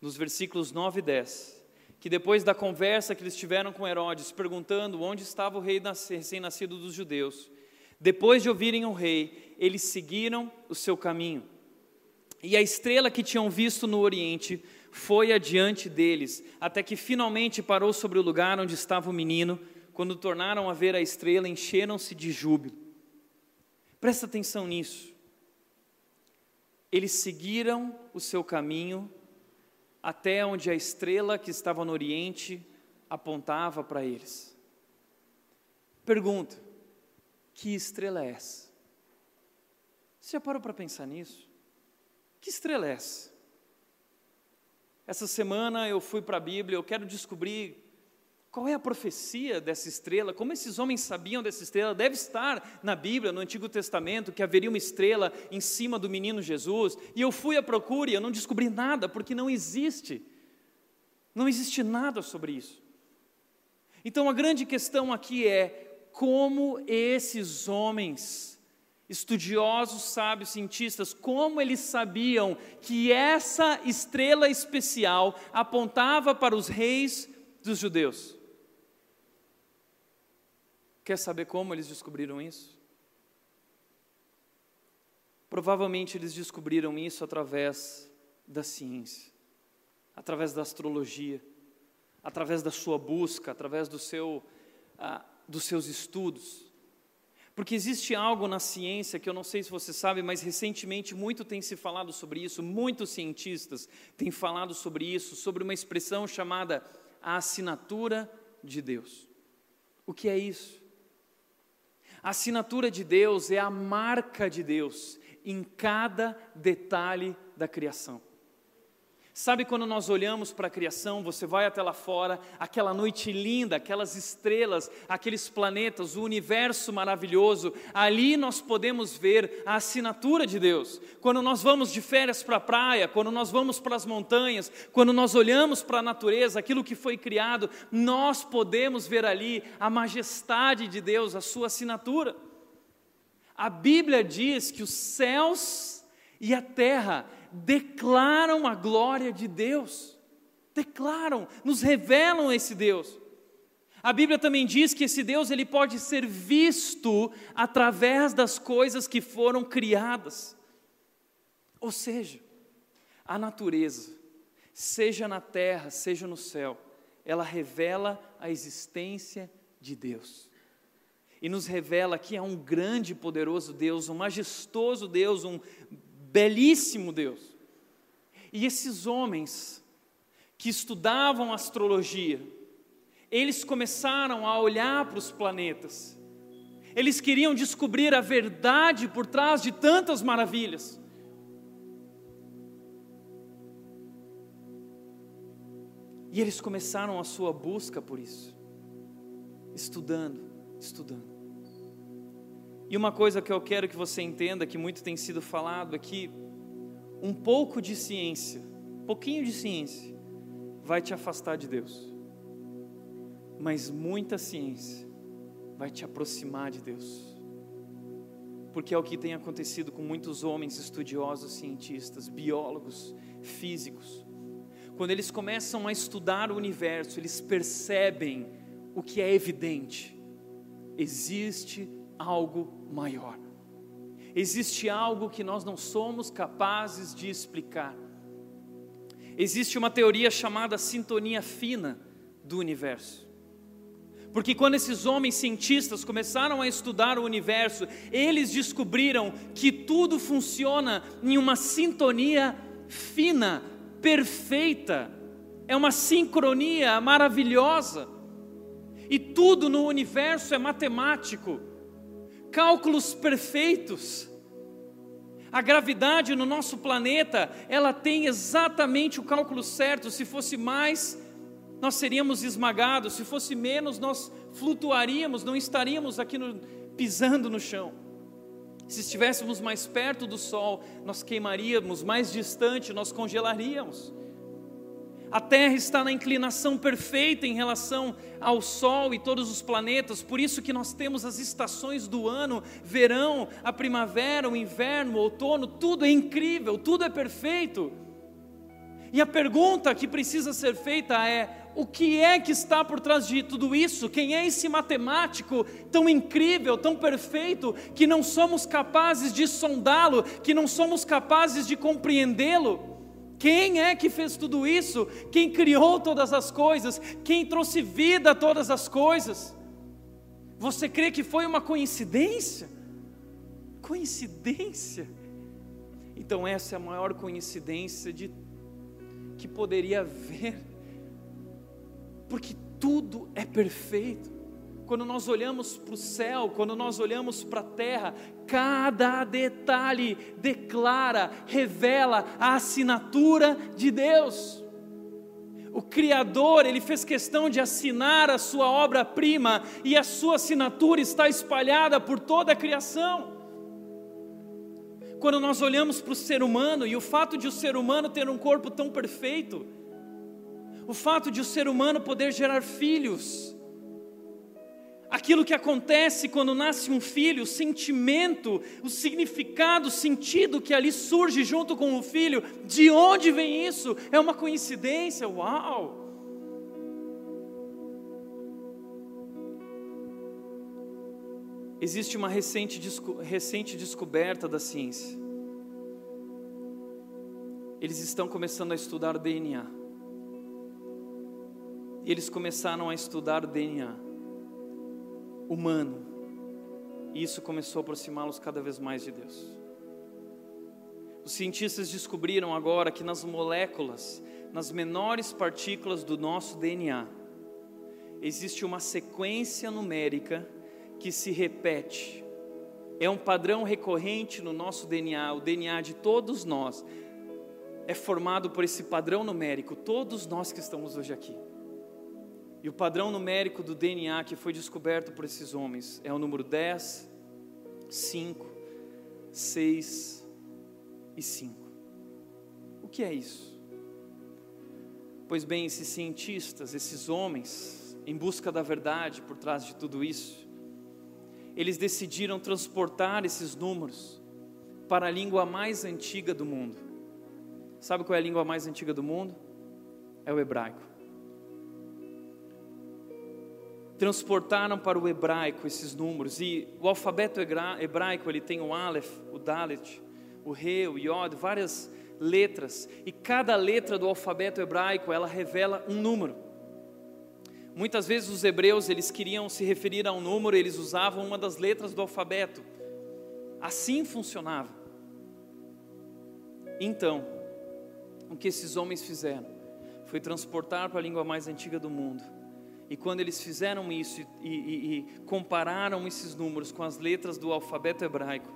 nos versículos 9 e 10, que depois da conversa que eles tiveram com Herodes, perguntando onde estava o rei recém-nascido dos judeus, depois de ouvirem o rei, eles seguiram o seu caminho. E a estrela que tinham visto no oriente foi adiante deles, até que finalmente parou sobre o lugar onde estava o menino quando tornaram a ver a estrela, encheram-se de júbilo. Presta atenção nisso. Eles seguiram o seu caminho até onde a estrela que estava no Oriente apontava para eles. Pergunta: que estrela é essa? Você já parou para pensar nisso? Que estrela é essa? Essa semana eu fui para a Bíblia, eu quero descobrir qual é a profecia dessa estrela? Como esses homens sabiam dessa estrela? Deve estar na Bíblia, no Antigo Testamento, que haveria uma estrela em cima do menino Jesus. E eu fui à procura e eu não descobri nada, porque não existe. Não existe nada sobre isso. Então a grande questão aqui é como esses homens, estudiosos, sábios, cientistas, como eles sabiam que essa estrela especial apontava para os reis dos judeus. Quer saber como eles descobriram isso? Provavelmente eles descobriram isso através da ciência, através da astrologia, através da sua busca, através do seu, ah, dos seus estudos. Porque existe algo na ciência que eu não sei se você sabe, mas recentemente muito tem se falado sobre isso, muitos cientistas têm falado sobre isso, sobre uma expressão chamada a assinatura de Deus. O que é isso? A assinatura de Deus é a marca de Deus em cada detalhe da criação. Sabe quando nós olhamos para a criação, você vai até lá fora, aquela noite linda, aquelas estrelas, aqueles planetas, o universo maravilhoso, ali nós podemos ver a assinatura de Deus. Quando nós vamos de férias para a praia, quando nós vamos para as montanhas, quando nós olhamos para a natureza, aquilo que foi criado, nós podemos ver ali a majestade de Deus, a sua assinatura. A Bíblia diz que os céus e a terra declaram a glória de Deus, declaram, nos revelam esse Deus. A Bíblia também diz que esse Deus ele pode ser visto através das coisas que foram criadas. Ou seja, a natureza, seja na terra, seja no céu, ela revela a existência de Deus. E nos revela que é um grande e poderoso Deus, um majestoso Deus, um belíssimo Deus. E esses homens que estudavam astrologia, eles começaram a olhar para os planetas. Eles queriam descobrir a verdade por trás de tantas maravilhas. E eles começaram a sua busca por isso, estudando, estudando. E uma coisa que eu quero que você entenda, que muito tem sido falado, é que um pouco de ciência, um pouquinho de ciência, vai te afastar de Deus. Mas muita ciência vai te aproximar de Deus. Porque é o que tem acontecido com muitos homens estudiosos, cientistas, biólogos, físicos. Quando eles começam a estudar o universo, eles percebem o que é evidente: existe algo maior. Existe algo que nós não somos capazes de explicar. Existe uma teoria chamada sintonia fina do universo. Porque quando esses homens cientistas começaram a estudar o universo, eles descobriram que tudo funciona em uma sintonia fina, perfeita. É uma sincronia maravilhosa. E tudo no universo é matemático cálculos perfeitos. A gravidade no nosso planeta, ela tem exatamente o cálculo certo. Se fosse mais, nós seríamos esmagados. Se fosse menos, nós flutuaríamos, não estaríamos aqui no, pisando no chão. Se estivéssemos mais perto do Sol, nós queimaríamos, mais distante, nós congelaríamos. A Terra está na inclinação perfeita em relação ao Sol e todos os planetas, por isso que nós temos as estações do ano: verão, a primavera, o inverno, o outono, tudo é incrível, tudo é perfeito. E a pergunta que precisa ser feita é: o que é que está por trás de tudo isso? Quem é esse matemático tão incrível, tão perfeito, que não somos capazes de sondá-lo, que não somos capazes de compreendê-lo? Quem é que fez tudo isso? Quem criou todas as coisas? Quem trouxe vida a todas as coisas? Você crê que foi uma coincidência? Coincidência? Então essa é a maior coincidência de que poderia haver. Porque tudo é perfeito quando nós olhamos para o céu, quando nós olhamos para a terra, cada detalhe declara, revela a assinatura de Deus. O Criador, ele fez questão de assinar a sua obra-prima e a sua assinatura está espalhada por toda a criação. Quando nós olhamos para o ser humano e o fato de o ser humano ter um corpo tão perfeito, o fato de o ser humano poder gerar filhos, aquilo que acontece quando nasce um filho, o sentimento, o significado, o sentido que ali surge junto com o filho, de onde vem isso? É uma coincidência? Uau! existe uma recente, recente descoberta da ciência. Eles estão começando a estudar DNA. E eles começaram a estudar DNA humano. E isso começou a aproximá-los cada vez mais de Deus. Os cientistas descobriram agora que nas moléculas, nas menores partículas do nosso DNA, existe uma sequência numérica que se repete. É um padrão recorrente no nosso DNA, o DNA de todos nós é formado por esse padrão numérico, todos nós que estamos hoje aqui. E o padrão numérico do DNA que foi descoberto por esses homens é o número 10, 5, 6 e 5. O que é isso? Pois bem, esses cientistas, esses homens, em busca da verdade por trás de tudo isso, eles decidiram transportar esses números para a língua mais antiga do mundo. Sabe qual é a língua mais antiga do mundo? É o hebraico. Transportaram para o hebraico esses números. E o alfabeto hebraico, ele tem o Aleph, o Dalet, o Re, o Yod, várias letras. E cada letra do alfabeto hebraico, ela revela um número. Muitas vezes os hebreus, eles queriam se referir a um número, eles usavam uma das letras do alfabeto. Assim funcionava. Então, o que esses homens fizeram foi transportar para a língua mais antiga do mundo e quando eles fizeram isso e, e, e, compararam esses números com as letras do alfabeto hebraico,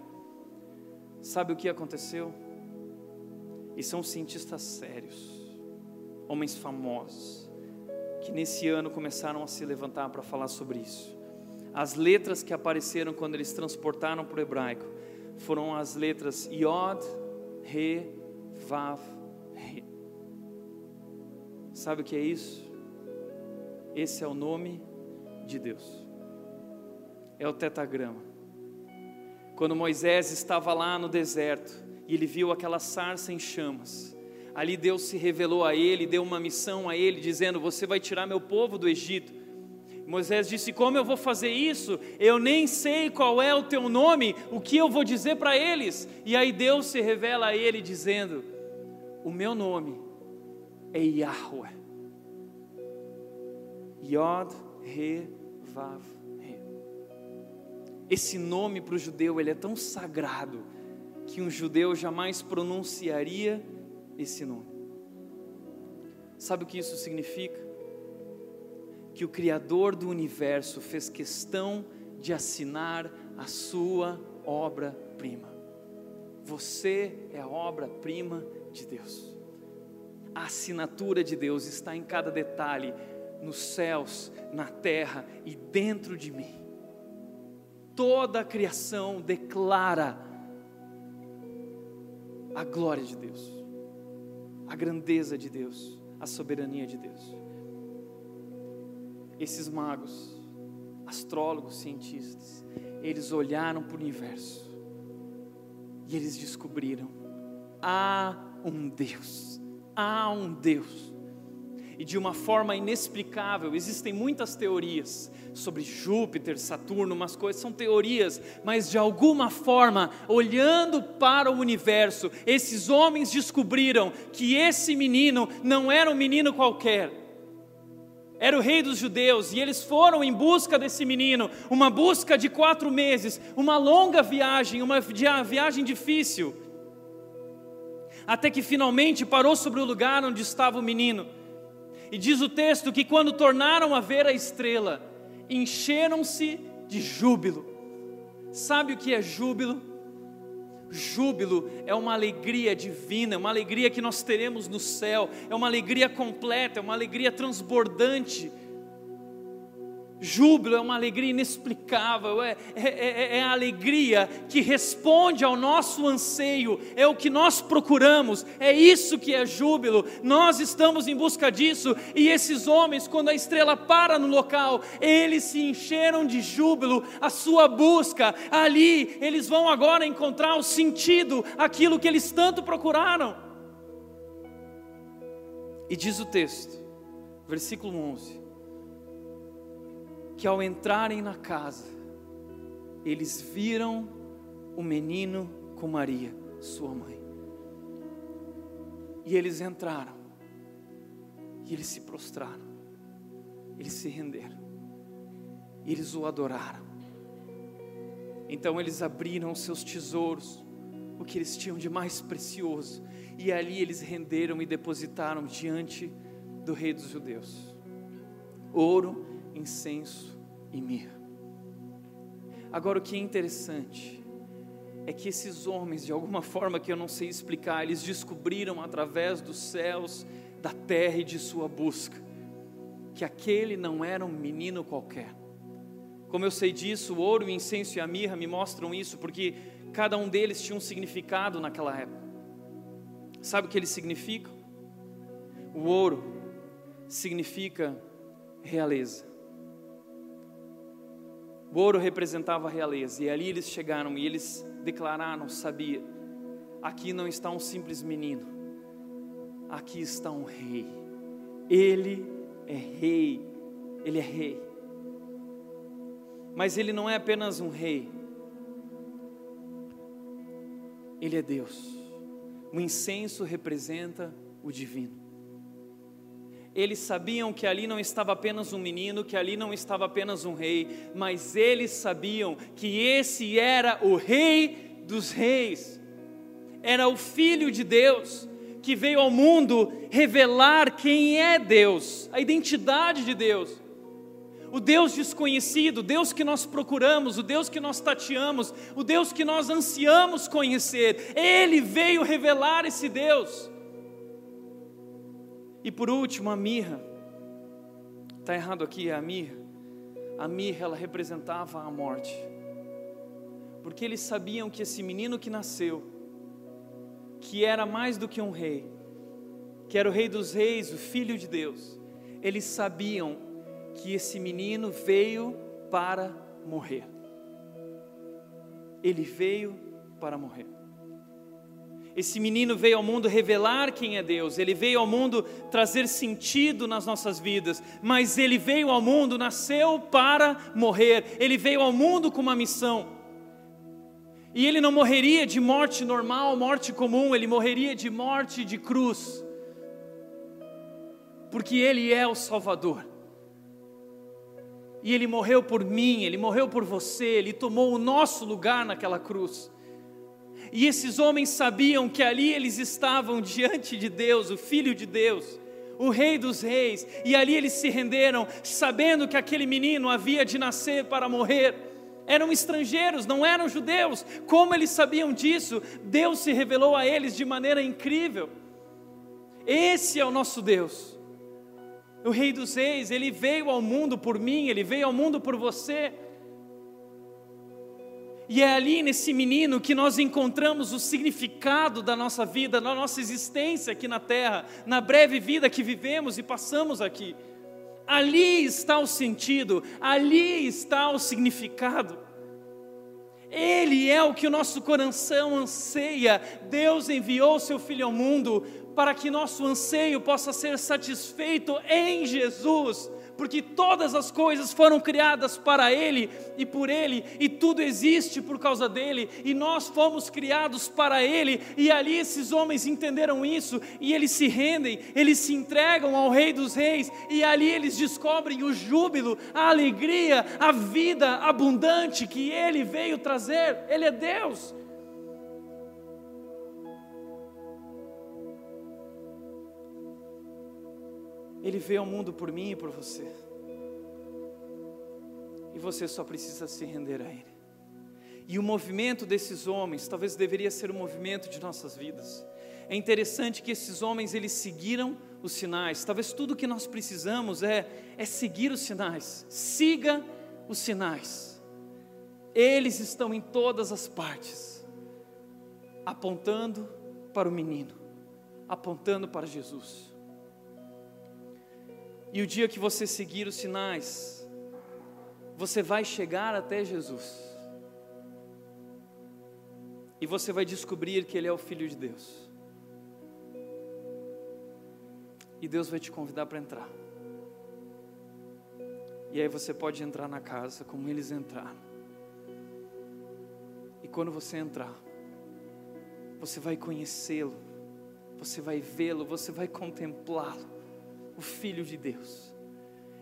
sabe o que aconteceu? E são cientistas sérios, homens famosos, que nesse ano começaram a se levantar para falar sobre isso. As letras que apareceram quando eles transportaram para o hebraico foram as letras Yod, Re, Vav, Re. Sabe o que é isso? Esse é o nome de Deus. É o tetagrama. Quando Moisés estava lá no deserto e ele viu aquela sarça em chamas, ali Deus se revelou a ele, deu uma missão a ele, dizendo: Você vai tirar meu povo do Egito. Moisés disse: Como eu vou fazer isso? Eu nem sei qual é o teu nome, o que eu vou dizer para eles. E aí Deus se revela a ele, dizendo: O meu nome é Yahweh. Yod, Re, Vav, Re. Esse nome para o judeu ele é tão sagrado que um judeu jamais pronunciaria esse nome. Sabe o que isso significa? Que o Criador do universo fez questão de assinar a sua obra-prima. Você é a obra-prima de Deus. A assinatura de Deus está em cada detalhe nos céus, na terra e dentro de mim. Toda a criação declara a glória de Deus, a grandeza de Deus, a soberania de Deus. Esses magos, astrólogos, cientistas, eles olharam para o universo e eles descobriram: há um Deus, há um Deus e de uma forma inexplicável. Existem muitas teorias sobre Júpiter, Saturno, umas coisas são teorias, mas de alguma forma, olhando para o universo, esses homens descobriram que esse menino não era um menino qualquer. Era o rei dos judeus e eles foram em busca desse menino, uma busca de quatro meses, uma longa viagem, uma viagem difícil, até que finalmente parou sobre o lugar onde estava o menino. E diz o texto que quando tornaram a ver a estrela, encheram-se de júbilo. Sabe o que é júbilo? Júbilo é uma alegria divina, é uma alegria que nós teremos no céu, é uma alegria completa, é uma alegria transbordante Júbilo é uma alegria inexplicável, é, é, é, é, a alegria que responde ao nosso anseio, é o que nós procuramos, é isso que é júbilo. Nós estamos em busca disso, e esses homens, quando a estrela para no local, eles se encheram de júbilo, a sua busca, ali eles vão agora encontrar o sentido, aquilo que eles tanto procuraram. E diz o texto, versículo 11 que ao entrarem na casa, eles viram o menino com Maria, sua mãe. E eles entraram, e eles se prostraram, eles se renderam, eles o adoraram. Então eles abriram seus tesouros, o que eles tinham de mais precioso, e ali eles renderam e depositaram diante do Rei dos Judeus ouro, incenso e mirra. Agora, o que é interessante é que esses homens, de alguma forma que eu não sei explicar, eles descobriram através dos céus, da terra e de sua busca, que aquele não era um menino qualquer. Como eu sei disso, o ouro, o incenso e a mirra me mostram isso, porque cada um deles tinha um significado naquela época. Sabe o que eles significam? O ouro significa realeza. O ouro representava a realeza, e ali eles chegaram e eles declararam: sabia, aqui não está um simples menino, aqui está um rei. Ele é rei, ele é rei. Mas ele não é apenas um rei, ele é Deus. O incenso representa o divino. Eles sabiam que ali não estava apenas um menino, que ali não estava apenas um rei, mas eles sabiam que esse era o Rei dos Reis, era o Filho de Deus, que veio ao mundo revelar quem é Deus, a identidade de Deus. O Deus desconhecido, o Deus que nós procuramos, o Deus que nós tateamos, o Deus que nós ansiamos conhecer, Ele veio revelar esse Deus. E por último, a mirra. Está errado aqui, é a mirra. A mirra, ela representava a morte. Porque eles sabiam que esse menino que nasceu, que era mais do que um rei, que era o rei dos reis, o filho de Deus, eles sabiam que esse menino veio para morrer. Ele veio para morrer. Esse menino veio ao mundo revelar quem é Deus, ele veio ao mundo trazer sentido nas nossas vidas, mas ele veio ao mundo, nasceu para morrer, ele veio ao mundo com uma missão. E ele não morreria de morte normal, morte comum, ele morreria de morte de cruz, porque ele é o Salvador. E ele morreu por mim, ele morreu por você, ele tomou o nosso lugar naquela cruz. E esses homens sabiam que ali eles estavam diante de Deus, o Filho de Deus, o Rei dos Reis, e ali eles se renderam, sabendo que aquele menino havia de nascer para morrer. Eram estrangeiros, não eram judeus. Como eles sabiam disso? Deus se revelou a eles de maneira incrível. Esse é o nosso Deus. O Rei dos Reis, ele veio ao mundo por mim, ele veio ao mundo por você. E é ali nesse menino que nós encontramos o significado da nossa vida, da nossa existência aqui na terra, na breve vida que vivemos e passamos aqui. Ali está o sentido, ali está o significado. Ele é o que o nosso coração anseia. Deus enviou seu Filho ao mundo para que nosso anseio possa ser satisfeito em Jesus porque todas as coisas foram criadas para Ele e por Ele, e tudo existe por causa dele, e nós fomos criados para Ele, e ali esses homens entenderam isso, e eles se rendem, eles se entregam ao Rei dos Reis, e ali eles descobrem o júbilo, a alegria, a vida abundante que Ele veio trazer, Ele é Deus. Ele veio ao mundo por mim e por você. E você só precisa se render a Ele. E o movimento desses homens talvez deveria ser o movimento de nossas vidas. É interessante que esses homens eles seguiram os sinais. Talvez tudo que nós precisamos é, é seguir os sinais. Siga os sinais. Eles estão em todas as partes, apontando para o menino, apontando para Jesus. E o dia que você seguir os sinais, você vai chegar até Jesus. E você vai descobrir que Ele é o Filho de Deus. E Deus vai te convidar para entrar. E aí você pode entrar na casa como eles entraram. E quando você entrar, você vai conhecê-lo, você vai vê-lo, você vai contemplá-lo, o Filho de Deus.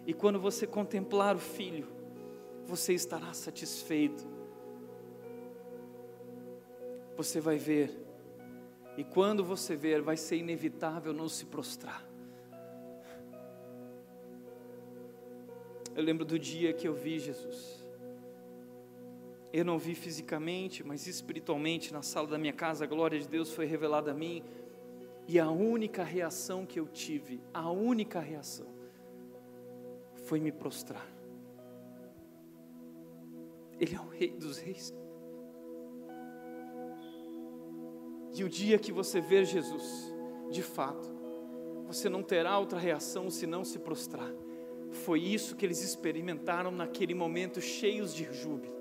E quando você contemplar o Filho, você estará satisfeito. Você vai ver, e quando você ver, vai ser inevitável não se prostrar. Eu lembro do dia que eu vi Jesus. Eu não vi fisicamente, mas espiritualmente na sala da minha casa, a glória de Deus foi revelada a mim. E a única reação que eu tive, a única reação, foi me prostrar. Ele é o Rei dos Reis. E o dia que você ver Jesus, de fato, você não terá outra reação senão se prostrar. Foi isso que eles experimentaram naquele momento, cheios de júbilo.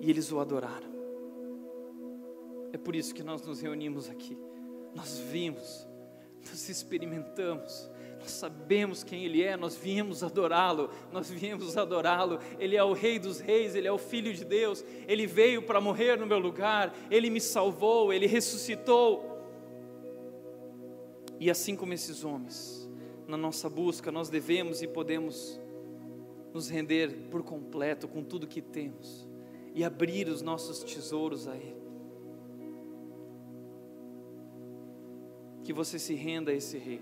E eles o adoraram. É por isso que nós nos reunimos aqui. Nós vimos, nós experimentamos, nós sabemos quem Ele é, nós viemos adorá-lo, nós viemos adorá-lo. Ele é o Rei dos Reis, Ele é o Filho de Deus, Ele veio para morrer no meu lugar, Ele me salvou, Ele ressuscitou. E assim como esses homens, na nossa busca, nós devemos e podemos nos render por completo com tudo que temos e abrir os nossos tesouros a Ele. Que você se renda a esse Rei.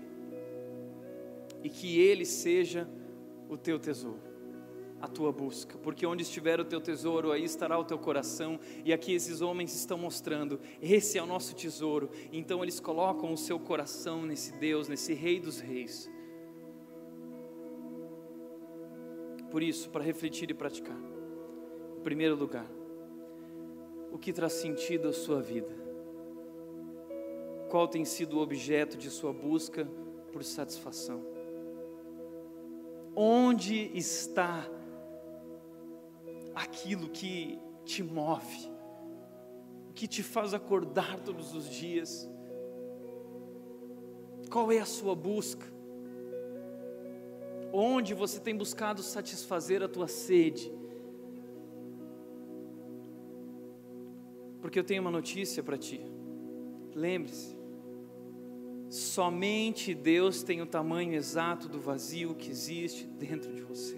E que Ele seja o teu tesouro, a tua busca, porque onde estiver o teu tesouro, aí estará o teu coração, e aqui esses homens estão mostrando: esse é o nosso tesouro, então eles colocam o seu coração nesse Deus, nesse Rei dos Reis. Por isso, para refletir e praticar, em primeiro lugar, o que traz sentido à sua vida? Qual tem sido o objeto de sua busca por satisfação? Onde está aquilo que te move, que te faz acordar todos os dias? Qual é a sua busca? Onde você tem buscado satisfazer a tua sede? Porque eu tenho uma notícia para ti. Lembre-se, Somente Deus tem o tamanho exato do vazio que existe dentro de você.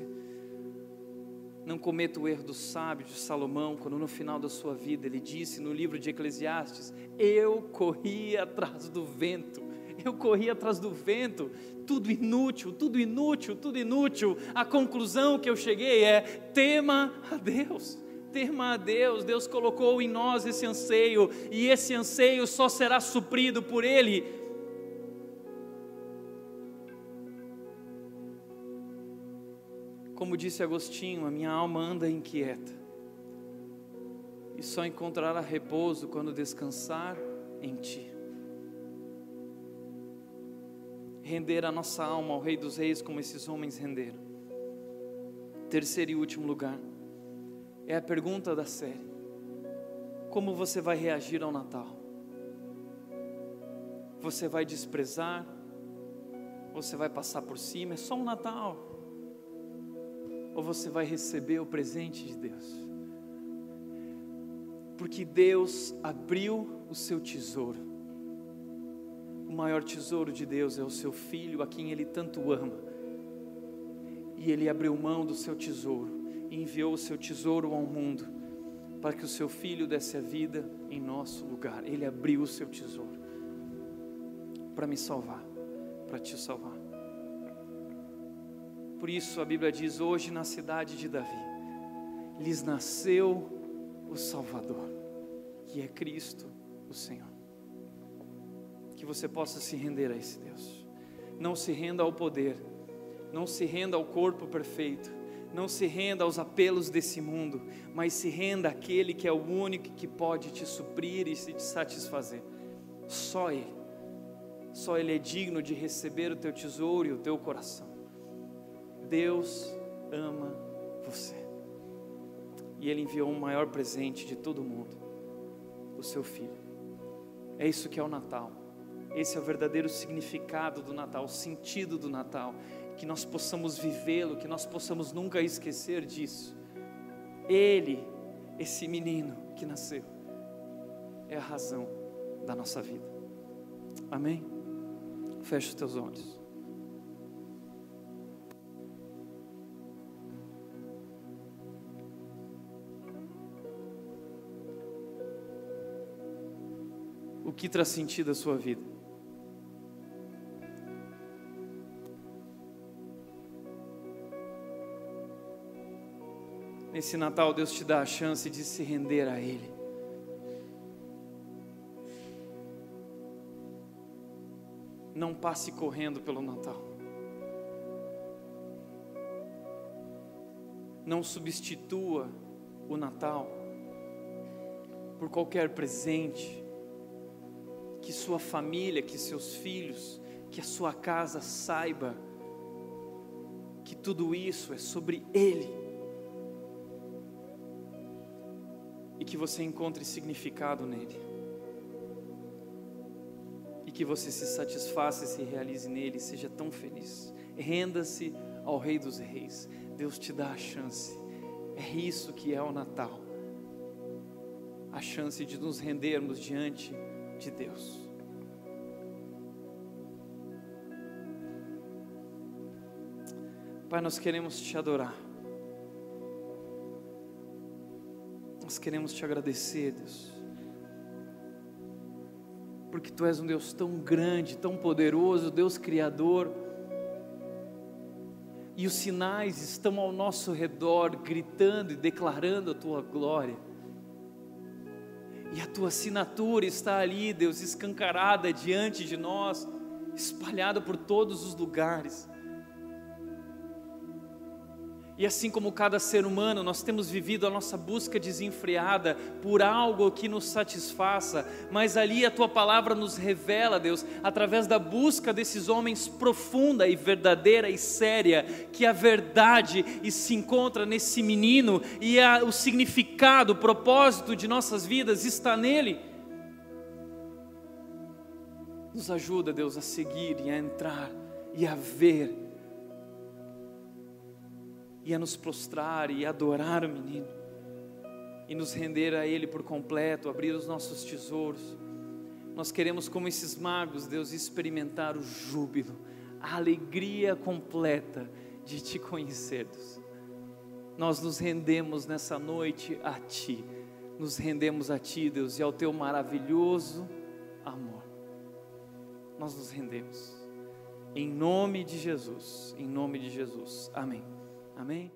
Não cometa o erro do sábio de Salomão, quando no final da sua vida ele disse no livro de Eclesiastes: Eu corri atrás do vento, eu corri atrás do vento, tudo inútil, tudo inútil, tudo inútil. A conclusão que eu cheguei é: tema a Deus tema a Deus, Deus colocou em nós esse anseio, e esse anseio só será suprido por Ele Como disse Agostinho, a minha alma anda inquieta e só encontrará repouso quando descansar em Ti. Render a nossa alma ao Rei dos Reis, como esses homens renderam. Terceiro e último lugar, é a pergunta da série: Como você vai reagir ao Natal? Você vai desprezar? Você vai passar por cima? É só um Natal ou você vai receber o presente de Deus. Porque Deus abriu o seu tesouro. O maior tesouro de Deus é o seu filho, a quem ele tanto ama. E ele abriu mão do seu tesouro e enviou o seu tesouro ao mundo para que o seu filho desse a vida em nosso lugar. Ele abriu o seu tesouro para me salvar, para te salvar. Por isso a Bíblia diz: hoje na cidade de Davi lhes nasceu o Salvador, que é Cristo, o Senhor. Que você possa se render a esse Deus. Não se renda ao poder, não se renda ao corpo perfeito, não se renda aos apelos desse mundo, mas se renda àquele que é o único que pode te suprir e te satisfazer. Só Ele. Só Ele é digno de receber o teu tesouro e o teu coração. Deus ama você. E Ele enviou um maior presente de todo mundo, o seu Filho. É isso que é o Natal. Esse é o verdadeiro significado do Natal, o sentido do Natal. Que nós possamos vivê-lo, que nós possamos nunca esquecer disso. Ele, esse menino que nasceu, é a razão da nossa vida. Amém? Feche os teus olhos. Que traz sentido à sua vida? Nesse Natal, Deus te dá a chance de se render a Ele. Não passe correndo pelo Natal. Não substitua o Natal por qualquer presente que sua família, que seus filhos, que a sua casa saiba que tudo isso é sobre Ele. e que você encontre significado nele. E que você se satisfaça e se realize nele, seja tão feliz. Renda-se ao Rei dos Reis. Deus te dá a chance. É isso que é o Natal. A chance de nos rendermos diante de Deus. Pai, nós queremos te adorar. Nós queremos te agradecer, Deus, porque Tu és um Deus tão grande, tão poderoso, Deus Criador, e os sinais estão ao nosso redor, gritando e declarando a Tua glória, e a Tua assinatura está ali, Deus, escancarada diante de nós, espalhada por todos os lugares. E assim como cada ser humano, nós temos vivido a nossa busca desenfreada por algo que nos satisfaça, mas ali a tua palavra nos revela, Deus, através da busca desses homens profunda e verdadeira e séria, que a verdade se encontra nesse menino e a, o significado, o propósito de nossas vidas está nele. Nos ajuda, Deus, a seguir e a entrar e a ver e a nos prostrar e adorar o menino, e nos render a Ele por completo, abrir os nossos tesouros. Nós queremos, como esses magos, Deus, experimentar o júbilo, a alegria completa de Te conhecer, Deus. Nós nos rendemos nessa noite a Ti, nos rendemos a Ti, Deus, e ao Teu maravilhoso amor. Nós nos rendemos. Em nome de Jesus, em nome de Jesus. Amém. Amém?